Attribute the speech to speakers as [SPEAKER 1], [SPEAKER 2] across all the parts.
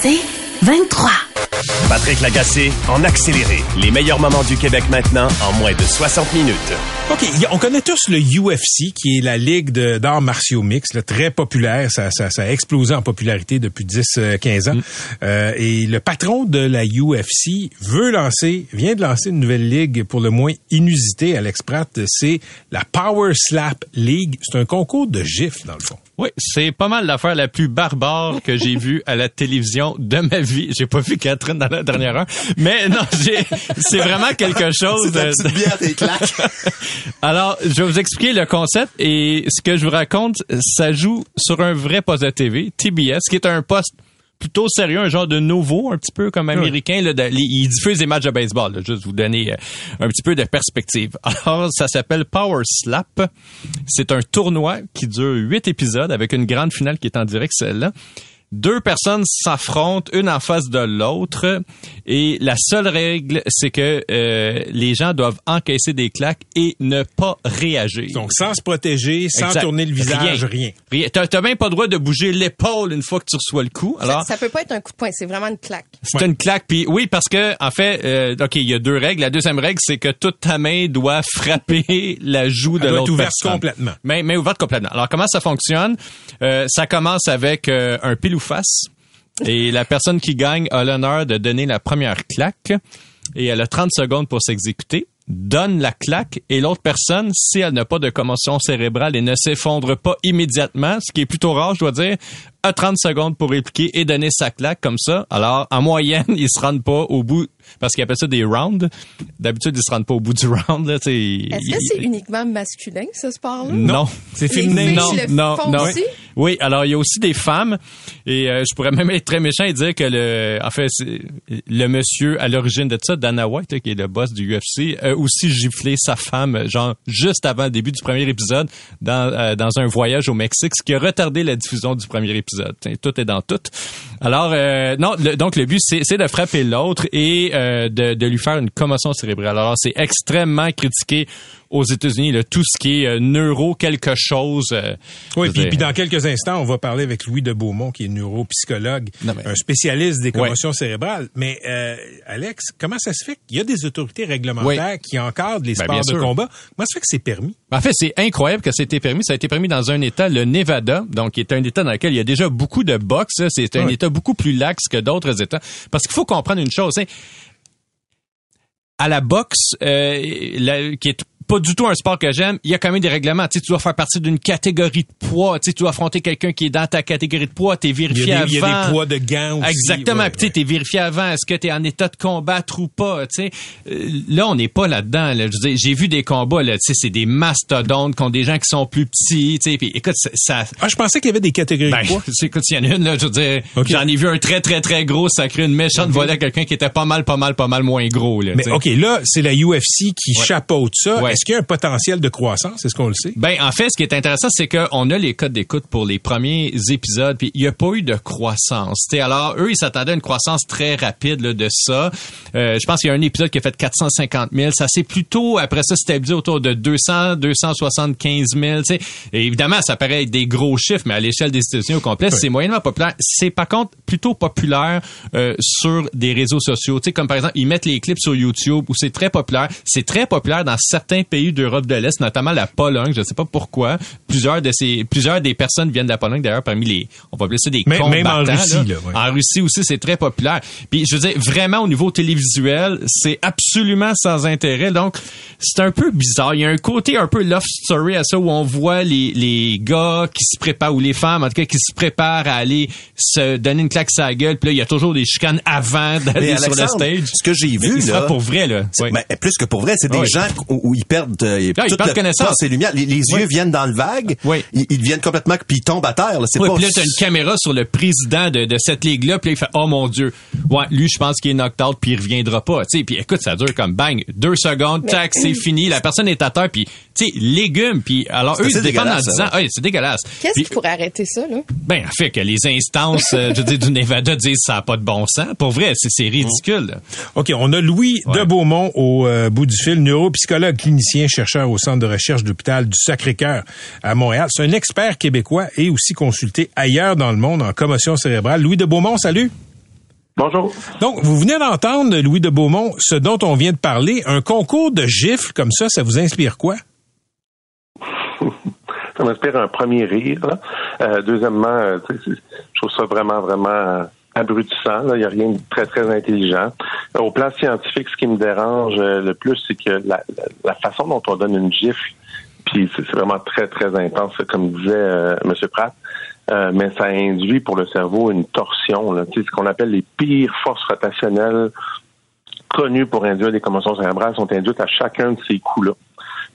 [SPEAKER 1] C'est 23.
[SPEAKER 2] Patrick Lagacé en accéléré. Les meilleurs moments du Québec maintenant en moins de 60 minutes.
[SPEAKER 3] OK, on connaît tous le UFC, qui est la ligue de- d'arts martiaux mix, là, très populaire. Ça, ça, ça a explosé en popularité depuis 10-15 ans. Euh, et le patron de la UFC veut lancer, vient de lancer une nouvelle ligue pour le moins inusitée, Alex Pratt. C'est la Power Slap League. C'est un concours de gifs, dans le fond.
[SPEAKER 4] Oui, c'est pas mal l'affaire la plus barbare que j'ai vue à la télévision de ma vie. J'ai pas vu Catherine dans la dernière heure, mais non, j'ai, c'est vraiment quelque chose.
[SPEAKER 5] C'est bière, tes claques.
[SPEAKER 4] Alors, je vais vous expliquer le concept et ce que je vous raconte, ça joue sur un vrai poste de TV, TBS, qui est un poste plutôt sérieux, un genre de nouveau, un petit peu comme américain. Là, de- ils diffusent des matchs de baseball, là, juste vous donner euh, un petit peu de perspective. Alors, ça s'appelle Power Slap. C'est un tournoi qui dure huit épisodes avec une grande finale qui est en direct, celle-là. Deux personnes s'affrontent, une en face de l'autre, et la seule règle, c'est que euh, les gens doivent encaisser des claques et ne pas réagir.
[SPEAKER 3] Donc, sans se protéger, sans
[SPEAKER 4] Exact.
[SPEAKER 3] tourner le visage, rien.
[SPEAKER 4] Rien. T'as t'as même pas le droit de bouger l'épaule une fois que tu reçois le coup. Alors,
[SPEAKER 6] ça, ça peut pas être un coup de poing, c'est vraiment une claque.
[SPEAKER 4] c'est
[SPEAKER 3] Ouais.
[SPEAKER 4] une claque. Puis oui, parce que en fait, euh, ok, il y a deux règles. La deuxième règle, c'est que toute ta main doit frapper la joue de
[SPEAKER 3] Elle doit être
[SPEAKER 4] l'autre
[SPEAKER 3] ouverte
[SPEAKER 4] personne.
[SPEAKER 3] complètement.
[SPEAKER 4] Mais, mais ouverte complètement. Alors comment ça fonctionne? Euh, Ça commence avec euh, un pile ou face. Et la personne qui gagne a l'honneur de donner la première claque. Et elle a 30 secondes pour s'exécuter donne la claque et l'autre personne, si elle n'a pas de commotion cérébrale et ne s'effondre pas immédiatement, ce qui est plutôt rare, je dois dire, a 30 secondes pour répliquer et donner sa claque comme ça. Alors, en moyenne, ils se rendent pas au bout, parce qu'ils appellent ça des rounds. D'habitude, ils se rendent pas au bout du round.
[SPEAKER 6] Est-ce que c'est uniquement masculin, ce sport-là?
[SPEAKER 4] non, c'est féminin. Non,
[SPEAKER 6] le
[SPEAKER 4] non,
[SPEAKER 6] font
[SPEAKER 4] non. Oui, alors il y a aussi des femmes et euh, je pourrais même être très méchant et dire que le, en fait, le monsieur à l'origine de ça, Dana White, qui est le boss du UFC, a aussi giflé sa femme, genre juste avant le début du premier épisode, dans euh, dans un voyage au Mexique, ce qui a retardé la diffusion du premier épisode. Tout est dans tout. Alors euh, non, le- donc le but c'est c'est de frapper l'autre et euh, de, de lui faire une commotion cérébrale. Alors c'est extrêmement critiqué aux États-Unis, là, tout ce qui est euh, neuro quelque chose. euh,
[SPEAKER 3] Oui, puis, puis dans quelques instants, on va parler avec Louis de Beaumont, qui est neuropsychologue,
[SPEAKER 4] Non, mais-
[SPEAKER 3] un spécialiste des commotions cérébrales. Mais euh, Alex, comment ça se fait qu'il y a des autorités réglementaires qui encadrent les
[SPEAKER 4] Ben,
[SPEAKER 3] sports de combat? Comment ça fait que c'est permis?
[SPEAKER 4] En fait, c'est incroyable que ça ait été permis. Ça a été permis dans un État, le Nevada, donc qui est un État dans lequel il y a déjà beaucoup de boxe. là. C'est un. État beaucoup plus laxe que d'autres États. Parce qu'il faut comprendre une chose. hein. À la boxe, euh, la- qui est pas du tout un sport que j'aime, il y a quand même des règlements. Tu, sais, tu dois faire partie d'une catégorie de poids. Tu, sais, tu dois affronter quelqu'un qui est dans ta catégorie de poids. T'es
[SPEAKER 3] Il y,
[SPEAKER 4] vérifié
[SPEAKER 3] a des, il y a
[SPEAKER 4] avant.
[SPEAKER 3] des poids de gants aussi.
[SPEAKER 4] Exactement.
[SPEAKER 3] Ouais,
[SPEAKER 4] tu
[SPEAKER 3] ouais.
[SPEAKER 4] t'es vérifié avant. Est-ce que t'es en état de combattre ou pas? Tu sais, Euh, là, on n'est pas là-dedans. Là. J'ai vu des combats. Là, tu sais, c'est des mastodontes contre des gens qui sont plus petits. Tu sais, puis écoute, ça. ça
[SPEAKER 3] Ah, je pensais qu'il y avait des catégories
[SPEAKER 4] ben,
[SPEAKER 3] de poids.
[SPEAKER 4] c'est- écoute, s'il y en a une, là, je veux dire, j'en ai vu un très, très, très gros sacré, une méchante volée à quelqu'un qui était pas mal, pas mal, pas mal moins gros. Là,
[SPEAKER 3] Mais
[SPEAKER 4] tu.
[SPEAKER 3] OK, là, c'est la UFC qui
[SPEAKER 4] Ouais.
[SPEAKER 3] chapeaute ça. Est-ce qu'il y a un potentiel de croissance? Est-ce qu'on le sait?
[SPEAKER 4] Ben, en fait, ce qui est intéressant, c'est qu'on a les codes d'écoute pour les premiers épisodes, puis il n'y a pas eu de croissance. T'sais, alors, eux, ils s'attendaient à une croissance très rapide là, de ça. Euh, je pense qu'il y a un épisode qui a fait 450 000. Ça s'est plutôt, après ça, stabilisé autour de 200, 275 000. t'sais. Et évidemment, ça paraît être des gros chiffres, mais à l'échelle des États-Unis au complet, c'est moyennement populaire. C'est par contre plutôt populaire euh, sur des réseaux sociaux. T'sais, comme par exemple, ils mettent les clips sur YouTube où c'est très populaire. C'est très populaire dans certains pays d'Europe de l'Est, notamment la Pologne. Je ne sais pas pourquoi. Plusieurs de ces, plusieurs des personnes viennent de la Pologne d'ailleurs parmi les, on va appeler ça des
[SPEAKER 3] Même-
[SPEAKER 4] combattants.
[SPEAKER 3] même en Russie,
[SPEAKER 4] là.
[SPEAKER 3] là, ouais.
[SPEAKER 4] En Russie aussi, c'est très populaire. Puis je veux dire, vraiment au niveau télévisuel, c'est absolument sans intérêt. Donc, c'est un peu bizarre. Il y a un côté un peu love story à ça où on voit les, les gars qui se préparent, ou les femmes en tout cas, qui se préparent à aller se donner une claque sur la gueule. Puis là, il y a toujours des chicanes avant
[SPEAKER 5] Mais
[SPEAKER 4] d'aller sur le stage.
[SPEAKER 5] ce que j'ai
[SPEAKER 4] Mais
[SPEAKER 5] vu, là,
[SPEAKER 4] pour vrai, là.
[SPEAKER 5] ben, plus que pour vrai, c'est des
[SPEAKER 4] Ouais.
[SPEAKER 5] gens où, où ils perdent, euh,
[SPEAKER 4] ils
[SPEAKER 5] toute
[SPEAKER 4] perdent
[SPEAKER 5] le-
[SPEAKER 4] connaissance.
[SPEAKER 5] force et lumière. Les, les yeux viennent dans le vague.
[SPEAKER 4] Oui.
[SPEAKER 5] Ils, ils deviennent complètement puis ils tombent à terre. là. C'est pas.
[SPEAKER 4] puis là, t'as une caméra sur le président de, de cette ligue-là, puis là, il fait « Oh mon Dieu! » Ouais, lui, je pense qu'il est knocked out, puis il reviendra pas. Tu sais, puis écoute, ça dure comme bang, deux secondes, tac, c'est fini, la personne est à terre, puis tu sais, légumes, puis alors
[SPEAKER 5] C'est
[SPEAKER 4] eux, ils se défendent en
[SPEAKER 5] dégueulasse,
[SPEAKER 4] disant
[SPEAKER 5] ça, «
[SPEAKER 4] Ah, c'est dégueulasse! »
[SPEAKER 6] Qu'est-ce qui pourrait arrêter ça, là?
[SPEAKER 4] Ben, en fait, que les instances, euh, je veux dire, du Nevada disent « Ça a pas de bon sens. » Pour vrai, c'est c'est ridicule. là.
[SPEAKER 3] OK, on a Louis
[SPEAKER 4] Ouais.
[SPEAKER 3] de Beaumont au euh, bout du fil, neuropsychologue, clinicien, chercheur au Centre de recherche d'hôpital du Sacré-Cœur à Montréal. C'est un expert québécois et aussi consulté ailleurs dans le monde en commotion cérébrale. Louis de Beaumont, salut.
[SPEAKER 7] Bonjour.
[SPEAKER 3] Donc, vous venez d'entendre, Louis de Beaumont, ce dont on vient de parler. Un concours de gifles comme ça, ça vous inspire quoi?
[SPEAKER 7] Ça m'inspire un premier rire. là. Euh, deuxièmement, euh, je trouve ça vraiment, vraiment euh, abrutissant. Il n'y a rien de très, très intelligent. Au plan scientifique, ce qui me dérange euh, le plus, c'est que la, la- façon dont on donne une gifle, puis c'est vraiment très, très intense, comme disait euh, M. Pratt, euh, mais ça induit pour le cerveau une torsion, là. Ce qu'on appelle les pires forces rotationnelles connues pour induire des commotions cérébrales sont induites à chacun de ces coups-là.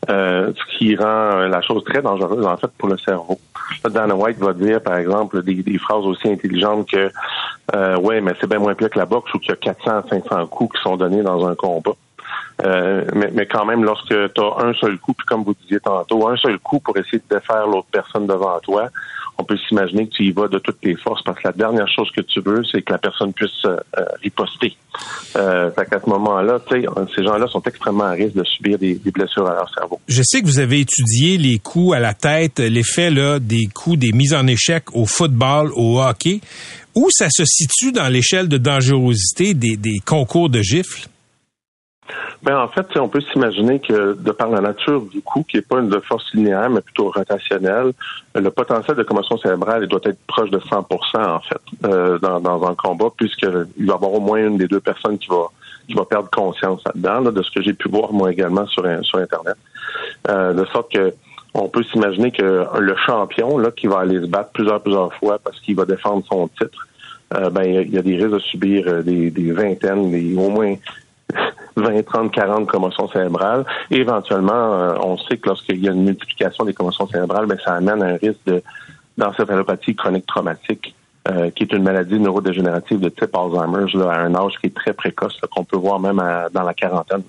[SPEAKER 7] Euh, ce qui rend euh, la chose très dangereuse en fait pour le cerveau. Dana White va dire par exemple des, phrases aussi intelligentes que euh, ouais mais c'est bien moins pire que la boxe ou qu'il y a 400 à 500 coups qui sont donnés dans un combat. Euh, mais, mais quand même, lorsque tu as un seul coup, puis comme vous disiez tantôt, un seul coup pour essayer de défaire l'autre personne devant toi, on peut s'imaginer que tu y vas de toutes tes forces parce que la dernière chose que tu veux, c'est que la personne puisse euh, riposter. Euh, fait qu'à ce moment-là, ces gens-là sont extrêmement à risque de subir des, des blessures à leur cerveau.
[SPEAKER 3] Je sais que vous avez étudié les coups à la tête, l'effet là des coups des mises en échec au football, au hockey. Où ça se situe dans l'échelle de dangerosité des, des concours de gifles?
[SPEAKER 7] Ben, en fait, on peut s'imaginer que de par la nature du coup, qui n'est pas une force linéaire, mais plutôt rotationnelle, le potentiel de commotion cérébrale il doit être proche de 100% en fait euh, dans, un combat, puisqu'il va y avoir au moins une des deux personnes qui va qui va perdre conscience là-dedans, là, de ce que j'ai pu voir moi également sur sur internet, euh, de sorte que on peut s'imaginer que le champion là qui va aller se battre plusieurs plusieurs fois parce qu'il va défendre son titre, euh, ben il y a- il des risques de subir euh, des, des vingtaines, des au moins 20, 30, 40 commotions cérébrales. Et éventuellement, euh, on sait que lorsqu'il y a une multiplication des commotions cérébrales, ben, ça amène à un risque de d'encéphalopathie chronique traumatique, euh, qui est une maladie neurodégénérative de type Alzheimer, là, à un âge qui est très précoce, qu'on peut voir même à- dans la quarantaine.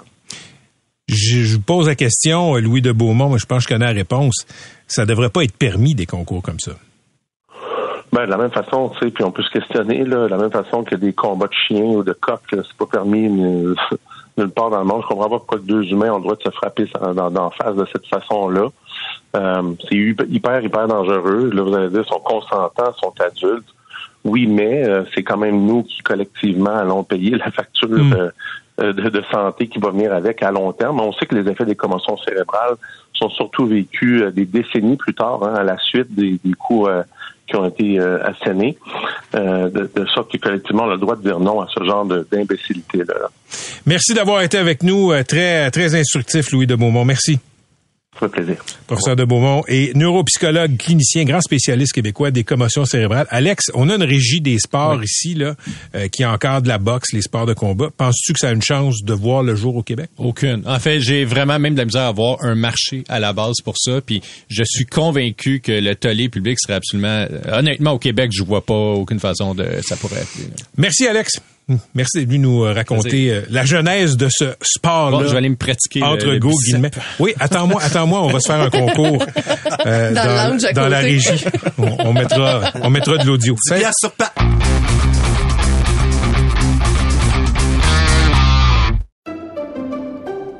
[SPEAKER 3] Je, vous pose la question, euh, Louis de Beaumont, mais je pense que je connais la réponse. Ça devrait pas être permis des concours comme ça?
[SPEAKER 7] Ben, de la même façon, tu sais, puis on peut se questionner, là, de la même façon que des combats de chiens ou de coqs, c'est pas permis nulle nulle part dans le monde. Je comprends pas pourquoi deux humains ont le droit de se frapper d'en face de cette façon-là. Euh, c'est hyper, hyper, dangereux. Là, vous allez dire, sont consentants, sont adultes. Oui, mais euh, c'est quand même nous qui, collectivement, allons payer la facture
[SPEAKER 3] Mm.
[SPEAKER 7] euh, de, de santé qui va venir avec à long terme. On sait que les effets des commotions cérébrales sont surtout vécus euh, des décennies plus tard, hein, à la suite des, des coups qui ont été euh, assénés, euh, de, de sorte que collectivement, on a le droit de dire non à ce genre d'imbécilité-là.
[SPEAKER 3] Merci d'avoir été avec nous. euh, Très, très instructif, Louis de Beaumont. Merci.
[SPEAKER 7] Ça fait plaisir.
[SPEAKER 3] Professeur de Beaumont et neuropsychologue, clinicien, grand spécialiste québécois des commotions cérébrales. Alex, on a une régie des sports ici, là, euh, qui encadre la boxe, les sports de combat. Penses-tu que ça a une chance de voir le jour au Québec?
[SPEAKER 4] Aucune. En fait, j'ai vraiment même de la misère à avoir un marché à la base pour ça. Puis je suis convaincu que le tollé public serait absolument... euh, Honnêtement, au Québec, je vois pas aucune façon de ça pourrait être.
[SPEAKER 3] Merci, Alex. Merci d'être venu nous euh, raconter euh, la genèse de ce sport-là.
[SPEAKER 4] Bon, je vais aller me pratiquer. le-
[SPEAKER 3] Entre go guillemets. Oui, attends-moi, attends-moi, on va se faire un concours euh,
[SPEAKER 6] Dans
[SPEAKER 3] la régie. On, on mettra, on mettra de l'audio.
[SPEAKER 5] Bien sur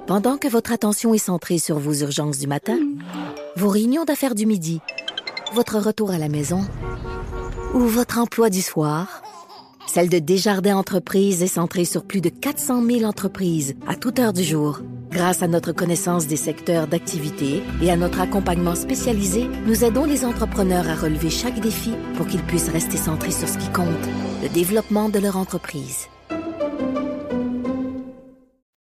[SPEAKER 8] Pendant que votre attention est centrée sur vos urgences du matin, vos réunions d'affaires du midi, votre retour à la maison ou votre emploi du soir, celle de Desjardins Entreprises est centrée sur plus de 400 000 entreprises à toute heure du jour. Grâce à notre connaissance des secteurs d'activité et à notre accompagnement spécialisé, nous aidons les entrepreneurs à relever chaque défi pour qu'ils puissent rester centrés sur ce qui compte, le développement de leur entreprise.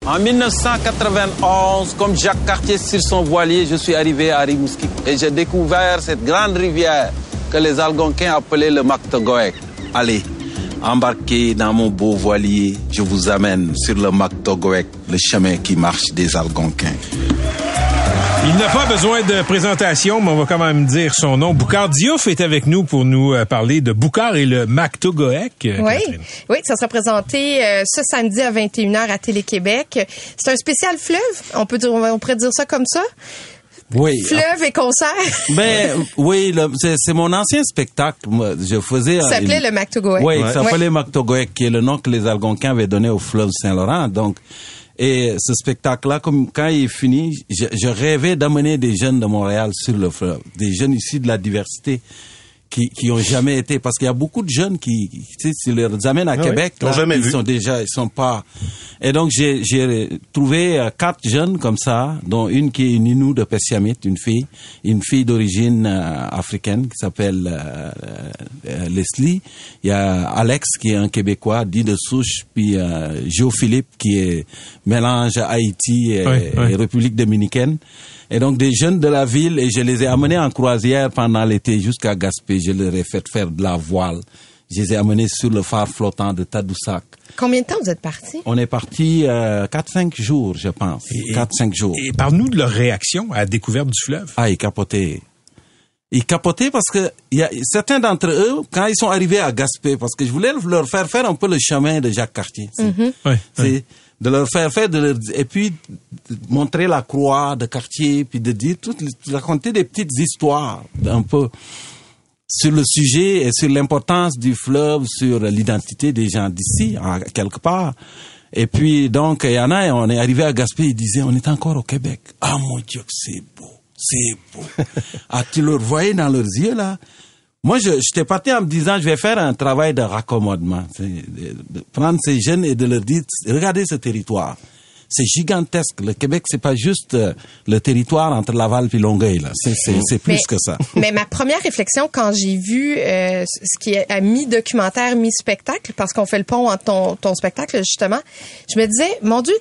[SPEAKER 9] En 1991, comme Jacques Cartier sur son voilier, je suis arrivé à Rimouski et j'ai découvert cette grande rivière que les Algonquins appelaient le Mactogoek. Allez, embarquez dans mon beau voilier, je vous amène sur le Mactogoek, le chemin qui marche des Algonquins.
[SPEAKER 3] Il n'a pas besoin de présentation, mais on va quand même dire son nom. Boucard Diouf est avec nous pour nous euh, parler de Boucard et le Mactogoek. euh,
[SPEAKER 6] Oui,
[SPEAKER 3] Catherine.
[SPEAKER 6] oui, ça sera présenté euh, ce samedi à 21h à Télé-Québec. C'est un spécial fleuve, on peut dire, on pourrait dire ça comme ça.
[SPEAKER 10] Oui.
[SPEAKER 6] Fleuve et concert.
[SPEAKER 10] Ben oui, le- c'est c'est mon ancien spectacle. Moi, je faisais.
[SPEAKER 6] Ça s'appelait le Mactogoek.
[SPEAKER 10] Oui,
[SPEAKER 6] Ouais.
[SPEAKER 10] ça s'appelait Mactogoek, qui est le nom que les Algonquins avaient donné au fleuve Saint-Laurent. Donc, et ce spectacle-là, comme quand il est fini, je, je rêvais d'amener des jeunes de Montréal sur le fleuve, des jeunes issus de la diversité qui qui ont jamais été parce qu'il y a beaucoup de jeunes qui qui, tu sais si les amènes à
[SPEAKER 5] Ah
[SPEAKER 10] Québec
[SPEAKER 5] ils l'ont
[SPEAKER 10] là,
[SPEAKER 5] jamais
[SPEAKER 10] ils
[SPEAKER 5] vu.
[SPEAKER 10] sont déjà ils sont pas et donc j'ai j'ai trouvé euh, quatre jeunes comme ça dont une qui est une Inou de Pessiamit une fille une fille d'origine euh, africaine qui s'appelle euh, euh, Leslie il y a Alex qui est un québécois dit de souche puis euh, Joe Philippe qui est mélange Haïti et,
[SPEAKER 3] Oui, oui.
[SPEAKER 10] et République dominicaine et donc des jeunes de la ville et je les ai amenés en croisière pendant l'été jusqu'à Gaspé. Je leur ai fait faire de la voile. Je les ai amenés sur le phare flottant de Tadoussac.
[SPEAKER 6] Combien de temps vous êtes parti?
[SPEAKER 10] On est parti euh, 4-5 jours, je pense.
[SPEAKER 3] Et-
[SPEAKER 10] 4-5 jours.
[SPEAKER 3] Et parle-nous de leur réaction à la découverte du fleuve.
[SPEAKER 10] Ah, ils capotaient. Ils capotaient parce que il y a certains d'entre eux, quand ils sont arrivés à Gaspé, parce que je voulais leur faire faire un peu le chemin de Jacques Cartier.
[SPEAKER 3] Ouais, ouais.
[SPEAKER 10] De leur faire faire de leur, et puis de montrer la croix de quartier puis de dire de raconter des petites histoires un peu sur le sujet et sur l'importance du fleuve sur l'identité des gens d'ici quelque part. Et puis donc il y en a on est arrivé à Gaspé ils disaient on est encore au Québec. Ah mon dieu c'est beau c'est beau. Ah tu le voyais dans leurs yeux là? Moi, je, j'étais parti en me disant, je vais faire un travail de raccommodement. De, de prendre ces jeunes et de leur dire, regardez ce territoire. C'est gigantesque. Le Québec, c'est pas juste euh, le territoire entre Laval et Longueuil, là. C'est, c'est, c'est plus
[SPEAKER 6] Mais-
[SPEAKER 10] que ça.
[SPEAKER 6] Mais ma première réflexion quand j'ai vu euh, ce qui est à mi-documentaire, mi-spectacle, parce qu'on fait le pont entre ton, ton spectacle, justement, je me disais, mon Dieu,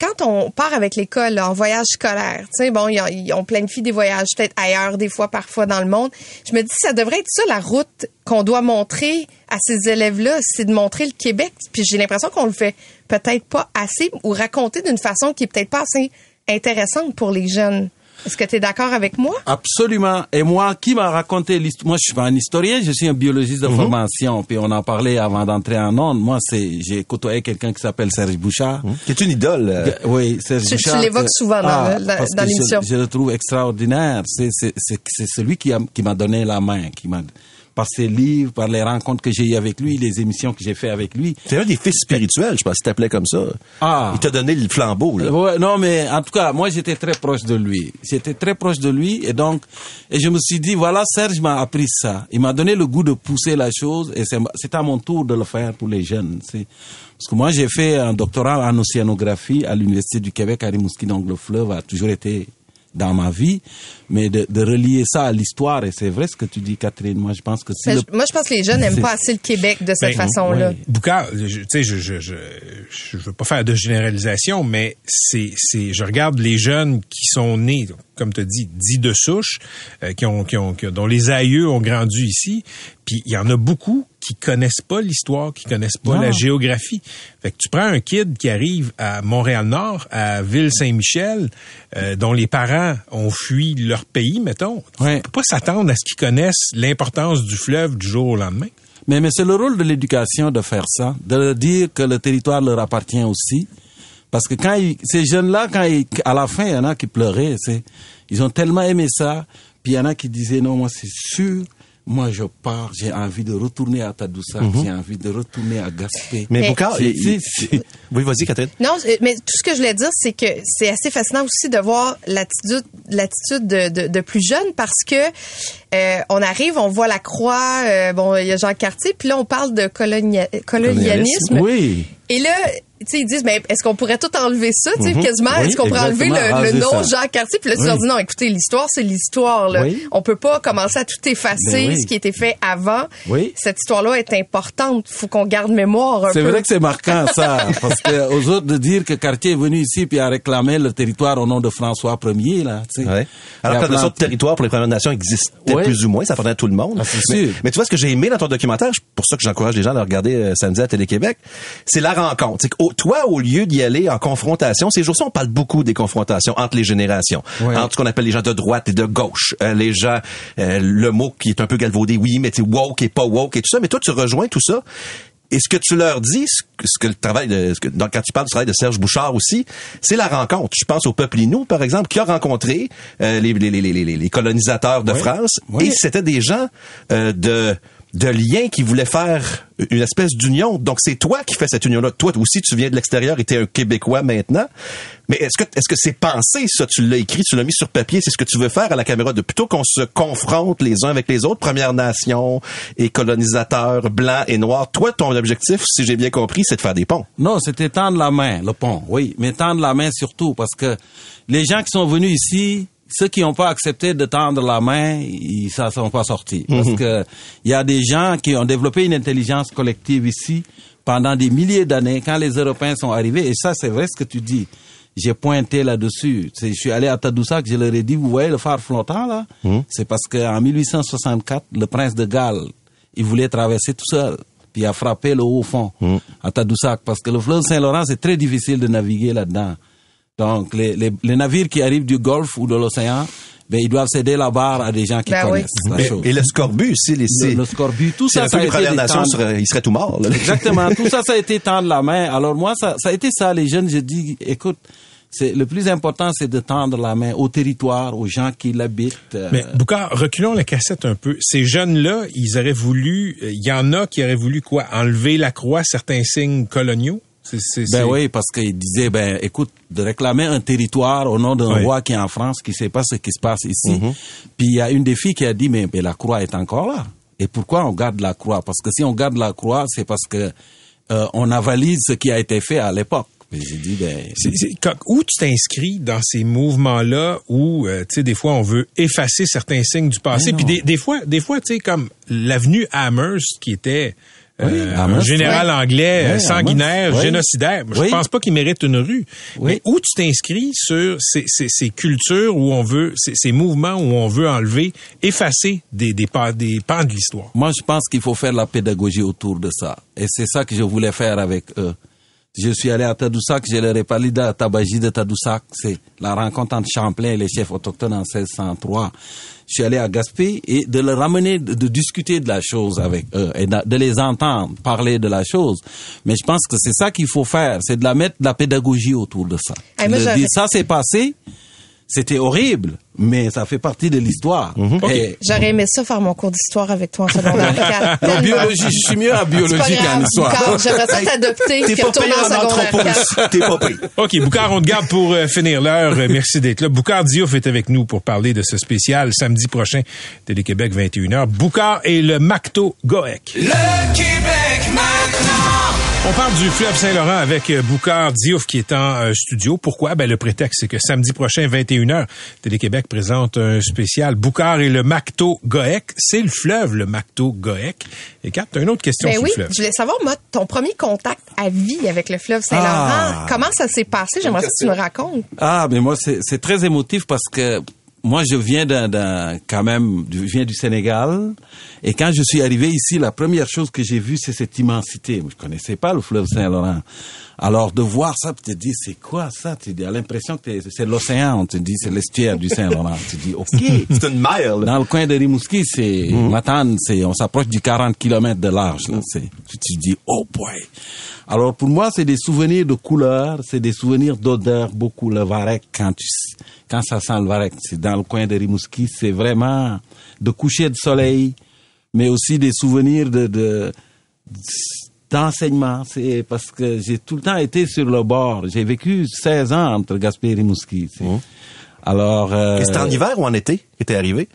[SPEAKER 6] quand on part avec l'école en voyage scolaire, tu sais, bon, ils ont- planifie des voyages peut-être ailleurs, des fois, parfois dans le monde. Je me dis, ça devrait être ça la route qu'on doit montrer à ces élèves-là, c'est de montrer le Québec. Puis j'ai l'impression qu'on le fait peut-être pas assez ou raconter d'une façon qui est peut-être pas assez intéressante pour les jeunes. Est-ce que tu es d'accord avec moi?
[SPEAKER 10] Absolument. Et moi, qui m'a raconté l'histoire Moi, je suis pas un historien, je suis un biologiste de formation. Puis on en parlait avant d'entrer en onde. Moi, c'est, j'ai côtoyé quelqu'un qui s'appelle Serge Bouchard.
[SPEAKER 5] Qui est une idole. euh,
[SPEAKER 10] Oui, Serge
[SPEAKER 6] Tu- tu
[SPEAKER 10] Bouchard.
[SPEAKER 6] l'évoques souvent dans le- dans-
[SPEAKER 10] parce
[SPEAKER 6] dans
[SPEAKER 10] je-
[SPEAKER 6] l'émission.
[SPEAKER 10] Je, le trouve extraordinaire. C'est, c'est, c'est, c'est celui qui m'a donné la main, qui m'a, par ses livres, par les rencontres que j'ai eues avec lui, les émissions que j'ai fait avec lui.
[SPEAKER 5] C'est un des fils spirituels, je pense, qu'il t'appelait comme ça.
[SPEAKER 10] Ah.
[SPEAKER 5] Il t'a donné le flambeau, là.
[SPEAKER 10] Ouais, non, mais en tout cas, moi, j'étais très proche de lui. J'étais très proche de lui, et donc, et je me suis dit, voilà, Serge m'a appris ça. Il m'a donné le goût de pousser la chose, et c'est à mon tour de le faire pour les jeunes. C'est parce que moi, j'ai fait un doctorat en océanographie à l'université du Québec à Rimouski, donc le fleuve a toujours été dans ma vie, mais de, de relier ça à l'histoire, et c'est vrai ce que tu dis, Catherine. Moi, je pense que si
[SPEAKER 6] Mais
[SPEAKER 10] le-
[SPEAKER 6] Moi, je pense que les jeunes n'aiment pas assez le Québec de cette
[SPEAKER 3] Ben,
[SPEAKER 6] façon-là.
[SPEAKER 10] oui.
[SPEAKER 3] Je- tu sais, je, je, je, je veux pas faire de généralisation, mais c'est, c'est, je regarde les jeunes qui sont nés, comme tu dis, dits de souche, euh, qui ont, qui ont, qui ont- dont les aïeux ont grandi ici, puis il y en a beaucoup qui connaissent pas l'histoire, qui connaissent pas
[SPEAKER 10] Non.
[SPEAKER 3] la géographie. Fait que tu prends un kid qui arrive à Montréal-Nord, à Ville-Saint-Michel, euh, dont les parents ont fui leur pays, mettons.
[SPEAKER 10] Ouais.
[SPEAKER 3] On peut pas s'attendre à ce qu'ils connaissent l'importance du fleuve du jour au lendemain.
[SPEAKER 10] Mais, mais c'est le rôle de l'éducation de faire ça, de leur dire que le territoire leur appartient aussi. Parce que quand ils- ces jeunes-là, quand ils- à la fin, il y en a qui pleuraient. c'est- Ils ont tellement aimé ça. Puis il y en a qui disaient, non, moi c'est sûr, moi je pars, j'ai envie de retourner à Tadoussac, j'ai envie de retourner à Gaspé.
[SPEAKER 5] Mais,
[SPEAKER 6] Mais-
[SPEAKER 5] il- oui, vas-y, Catherine.
[SPEAKER 6] Non, mais tout ce que je voulais dire, c'est que c'est assez fascinant aussi de voir l'attitude, l'attitude de, de, de plus jeunes parce que euh, on arrive, on voit la croix, euh, bon, il y a Jean Cartier, puis là on parle de colonia- colonialisme.
[SPEAKER 10] Oui.
[SPEAKER 6] Et là, ils disent, mais est-ce qu'on pourrait tout enlever ça, tu sais, quasiment,
[SPEAKER 10] Oui,
[SPEAKER 6] est-ce qu'on pourrait enlever le, le
[SPEAKER 10] raser
[SPEAKER 6] nom
[SPEAKER 10] ça.
[SPEAKER 6] Jean Cartier, puis là tu
[SPEAKER 10] Oui.
[SPEAKER 6] leur dis non, écoutez, l'histoire c'est l'histoire là.
[SPEAKER 10] Oui.
[SPEAKER 6] On peut pas commencer à tout effacer
[SPEAKER 10] Ben oui.
[SPEAKER 6] ce qui a été fait avant.
[SPEAKER 10] Oui.
[SPEAKER 6] Cette histoire-là est importante, faut qu'on garde mémoire un
[SPEAKER 10] C'est
[SPEAKER 6] peu.
[SPEAKER 10] vrai que c'est marquant ça, parce que aux autres de dire que Cartier est venu ici puis a réclamé le territoire au nom de François Ier là. tu sais.
[SPEAKER 5] Ouais. Alors que notion de territoire pour les Premières Nations existait plus ou moins, ça appartenait à tout le monde.
[SPEAKER 10] Ah, c'est
[SPEAKER 5] mais,
[SPEAKER 10] sûr.
[SPEAKER 5] mais tu vois, ce que j'ai aimé dans ton documentaire, c'est pour ça que j'encourage les gens à le regarder euh, samedi à Télé-Québec, c'est la rencontre. Au- toi, au lieu d'y aller en confrontation, ces jours-ci, on parle beaucoup des confrontations entre les générations, entre ce qu'on appelle les gens de droite et de gauche, euh, les gens, euh, le mot qui est un peu galvaudé, oui, mais tu woke et pas woke et tout ça. Mais toi, tu rejoins tout ça. Et ce que tu leur dis, ce que, ce que le travail de, ce que, donc quand tu parles du travail de Serge Bouchard aussi, c'est la rencontre. Je pense au peuple Inou, par exemple, qui a rencontré euh, les, les, les, les, les- les colonisateurs de
[SPEAKER 10] Oui.
[SPEAKER 5] France.
[SPEAKER 10] Oui.
[SPEAKER 5] Et c'était des gens euh, de de liens qui voulaient faire une espèce d'union. Donc c'est toi qui fais cette union-là. Toi aussi, tu viens de l'extérieur et t'es un Québécois maintenant. Mais est-ce que est-ce que c'est pensé ça? Tu l'as écrit, tu l'as mis sur papier. C'est ce que tu veux faire à la caméra de plutôt qu'on se confronte les uns avec les autres, Premières Nations et colonisateurs blancs et noirs. Toi, ton objectif, si j'ai bien compris, c'est de faire des ponts.
[SPEAKER 10] Non, c'était tendre la main, le pont, oui. Mais tendre la main surtout, parce que les gens qui sont venus ici, ceux qui n'ont pas accepté de tendre la main, ils ne sont pas sortis. Parce que il y a des gens qui ont développé une intelligence collective ici pendant des milliers d'années, quand les Européens sont arrivés. Et ça, c'est vrai ce que tu dis. J'ai pointé là-dessus. Je suis allé à Tadoussac, je leur ai dit, vous voyez le phare flottant là? C'est parce qu'en 1864, le prince de Galles, il voulait traverser tout seul. Puis il a frappé le haut fond à Tadoussac. Parce que le fleuve Saint-Laurent, c'est très difficile de naviguer là-dedans. Donc, les, les, les navires qui arrivent du Golfe ou de l'océan, ben, ils doivent céder la barre à des gens qui
[SPEAKER 6] Ben oui.
[SPEAKER 10] connaissent la
[SPEAKER 5] Et,
[SPEAKER 10] chose.
[SPEAKER 5] et le scorbut aussi, les
[SPEAKER 10] le, le scorbut, tout
[SPEAKER 5] c'est
[SPEAKER 10] ça, ça a
[SPEAKER 5] les
[SPEAKER 10] été
[SPEAKER 5] Premières
[SPEAKER 10] des
[SPEAKER 5] Nations,
[SPEAKER 10] temps-
[SPEAKER 5] seraient- ils seraient tout morts. là.
[SPEAKER 10] Exactement. Tout ça, ça a été tendre la main. Alors moi, ça, ça a été ça. Les jeunes, je dis, écoute, c'est le plus important, c'est de tendre la main au territoire, aux gens qui l'habitent. euh,
[SPEAKER 3] Mais Boucard, reculons la cassette un peu. Ces jeunes-là, ils auraient voulu, euh, il y en a qui auraient voulu quoi? Enlever la croix, certains signes coloniaux? C'est,
[SPEAKER 10] ben oui, parce qu'ils disaient, ben écoute, de réclamer un territoire au nom d'un
[SPEAKER 3] Oui.
[SPEAKER 10] roi qui est en France, qui sait pas ce qui se passe ici. Puis il y a une des filles qui a dit, mais, mais la croix est encore là. Et pourquoi on garde la croix? Parce que si on garde la croix, c'est parce que euh, on avalise ce qui a été fait à l'époque. J'ai dit, ben,
[SPEAKER 3] C'est- c'est- quand- où tu t'inscris dans ces mouvements-là où, euh, tu sais, des fois, on veut effacer certains signes du passé? Puis des, des fois, des fois, tu sais, comme l'avenue Amherst, qui était
[SPEAKER 10] Oui,
[SPEAKER 3] un général anglais euh,
[SPEAKER 10] Oui,
[SPEAKER 3] sanguinaire,
[SPEAKER 10] oui.
[SPEAKER 3] génocidaire. Je pense pas qu'il mérite une rue. Mais où tu t'inscris sur ces, ces, ces cultures où on veut, ces, ces mouvements où on veut enlever, effacer des, des, des pans de l'histoire?
[SPEAKER 10] Moi, je pense qu'il faut faire la pédagogie autour de ça. Et c'est ça que je voulais faire avec eux. Je suis allé à Tadoussac, je leur ai parlé de la tabagie de Tadoussac. C'est la rencontre entre Champlain et les chefs autochtones en 1603. Je suis allé à Gaspé et de leur ramener, de, de discuter de la chose avec eux et de, de les entendre parler de la chose. Mais je pense que c'est ça qu'il faut faire, c'est de la mettre de la pédagogie autour de ça.
[SPEAKER 6] Moi,
[SPEAKER 10] de dire, ça c'est passé, c'était horrible, mais ça fait partie de l'histoire. Et-
[SPEAKER 6] J'aurais aimé ça faire mon cours d'histoire avec toi en secondaire 4.
[SPEAKER 10] en biologie, je suis mieux en biologie qu'en histoire.
[SPEAKER 6] J'aimerais ça t'adopter
[SPEAKER 5] T'es
[SPEAKER 6] puis
[SPEAKER 5] pas payé
[SPEAKER 6] en
[SPEAKER 5] en
[SPEAKER 6] secondaire 4.
[SPEAKER 5] anthropologie. T'es pas payé.
[SPEAKER 3] OK, Boucard, on te garde pour euh, finir l'heure. Euh, merci d'être là. Boucard Diouf est avec nous pour parler de ce spécial samedi prochain, Télé-Québec, 21h. Boucard et le Macto Goek.
[SPEAKER 11] Le Québec maintenant.
[SPEAKER 3] On parle du fleuve Saint-Laurent avec euh, Boucard Diouf qui est en euh, studio. Pourquoi? Ben, le prétexte, c'est que samedi prochain, 21h, Télé-Québec présente un spécial Boucard et le Macto Goek. C'est le fleuve, le Macto Goek. Et Kat, t'as une autre question
[SPEAKER 6] Ben
[SPEAKER 3] sur
[SPEAKER 6] oui,
[SPEAKER 3] le fleuve.
[SPEAKER 6] je voulais savoir, moi, ton premier contact à vie avec le fleuve Saint-Laurent,
[SPEAKER 10] Ah.
[SPEAKER 6] comment ça s'est passé? J'aimerais que tu me racontes.
[SPEAKER 10] Ah, mais moi, c'est très émotif parce que moi, je viens d'un, d'un- quand même, je viens du Sénégal. Et quand je suis arrivé ici, la première chose que j'ai vue, c'est cette immensité. Je connaissais pas le fleuve Saint-Laurent. Alors, de voir ça, tu te dis, c'est quoi ça? Tu as l'impression que t'es- c'est l'océan. On te dit, c'est l'estuaire du Saint-Laurent. tu dis, OK.
[SPEAKER 5] C'est une mer, là.
[SPEAKER 10] Dans le coin de Rimouski, c'est Matane, c'est on s'approche du 40 km de large. Là, c'est tu te dis oh boy. Alors pour moi, c'est des souvenirs de couleurs, c'est des souvenirs d'odeur, beaucoup le varech quand tu quand ça sent le varech, c'est dans le coin de Rimouski, c'est vraiment de coucher de soleil, mais aussi des souvenirs de, de d'enseignement, c'est parce que j'ai tout le temps été sur le bord. J'ai vécu 16 ans entre Gaspé et Rimouski. c'est- Alors euh,
[SPEAKER 5] Et C'était en hiver ou en été qui était arrivé?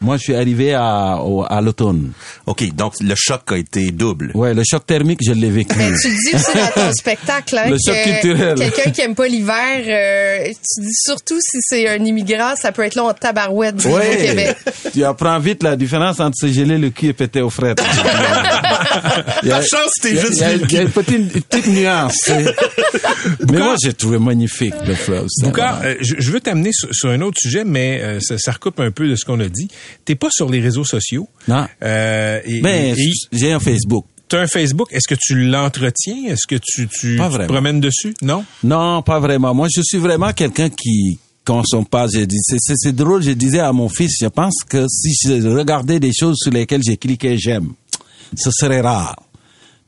[SPEAKER 10] Moi, je suis arrivé à, au- à l'automne.
[SPEAKER 5] OK, donc le choc a été double.
[SPEAKER 10] Ouais, le choc thermique, je l'ai vécu.
[SPEAKER 6] Ben, tu dis aussi dans ton spectacle hein,
[SPEAKER 10] Le choc culturel.
[SPEAKER 6] quelqu'un qui aime pas l'hiver, euh, tu dis surtout si c'est un immigrant, ça peut être long en tabarouette au
[SPEAKER 10] Ouais.
[SPEAKER 6] Québec.
[SPEAKER 10] tu apprends vite la différence entre se geler le cul et péter aux frettes. Il y a-
[SPEAKER 5] Ta chance, t'es
[SPEAKER 10] il y a-
[SPEAKER 5] juste
[SPEAKER 10] il y a- il y a une petite, une petite nuance. Mais moi, j'ai trouvé magnifique le fleuve.
[SPEAKER 3] Boucard, euh, je, je veux t'amener sur, sur un autre sujet, mais euh, ça, ça recoupe un peu de ce qu'on a dit. T'es pas sur les réseaux sociaux.
[SPEAKER 10] Non.
[SPEAKER 3] Euh, et- et-
[SPEAKER 10] j'ai un Facebook.
[SPEAKER 3] tu as un Facebook, est-ce que tu l'entretiens? Est-ce que tu, tu,
[SPEAKER 10] Pas
[SPEAKER 3] tu te promènes dessus? Non?
[SPEAKER 10] Non, pas vraiment. Moi, je suis vraiment quelqu'un qui consomme pas. Je dis, c'est drôle. Je disais à mon fils, je pense que si je regardais des choses sur lesquelles j'ai cliqué j'aime, ce serait rare.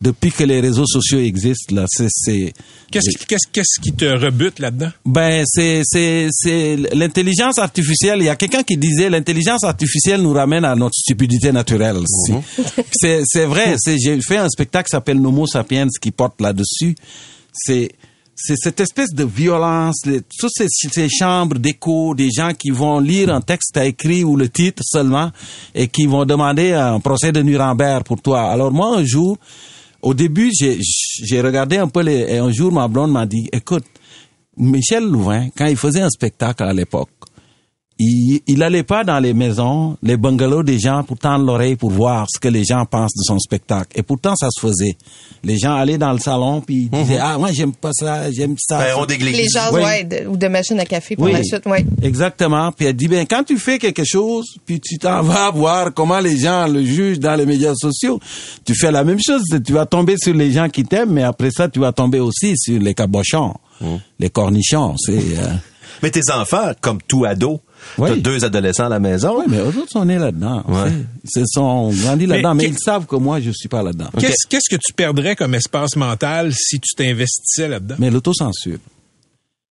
[SPEAKER 10] Depuis que les réseaux sociaux existent, là, c'est, c'est,
[SPEAKER 3] Qu'est-ce qui, qu'est-ce, qu'est-ce qui te rebute là-dedans?
[SPEAKER 10] ben, c'est, c'est, c'est l'intelligence artificielle. Il y a quelqu'un qui disait l'intelligence artificielle nous ramène à notre stupidité naturelle. Si. C'est, c'est vrai. C'est, j'ai fait un spectacle qui s'appelle Nomo Sapiens qui porte là-dessus. C'est, c'est cette espèce de violence, les- toutes ces, ces chambres d'écho, des gens qui vont lire un texte à écrit ou le titre seulement et qui vont demander un procès de Nuremberg pour toi. Alors moi, un jour, au début, j'ai, regardé un peu les, et un jour, ma blonde m'a dit, écoute, Michel Louvain, quand il faisait un spectacle à l'époque, il, il allait pas dans les maisons, les bungalows des gens pour tendre l'oreille pour voir ce que les gens pensent de son spectacle. Et pourtant, ça se faisait. Les gens allaient dans le salon puis ils disaient, ah, moi, j'aime pas ça, j'aime ça.
[SPEAKER 5] Ben, on d'église.
[SPEAKER 6] Les gens,
[SPEAKER 10] Oui.
[SPEAKER 6] ouais, de- ou de machines à café pour
[SPEAKER 10] Oui.
[SPEAKER 6] la suite, ouais.
[SPEAKER 10] Exactement. Puis elle dit, ben, quand tu fais quelque chose, puis tu t'en vas voir comment les gens le jugent dans les médias sociaux, tu fais la même chose. Tu vas tomber sur les gens qui t'aiment, mais après ça, tu vas tomber aussi sur les cabochons, les cornichons. C'est, euh,
[SPEAKER 5] Mais tes enfants, comme tout ado,
[SPEAKER 10] Oui.
[SPEAKER 5] t'as deux adolescents à la maison.
[SPEAKER 10] Oui, mais eux autres sont nés là-dedans.
[SPEAKER 5] Ouais.
[SPEAKER 10] Sont grandis là-dedans, mais, ils savent que moi, je suis pas là-dedans.
[SPEAKER 3] Qu'est-ce, qu'est-ce que tu perdrais comme espace mental si tu t'investissais là-dedans?
[SPEAKER 10] Mais l'autocensure.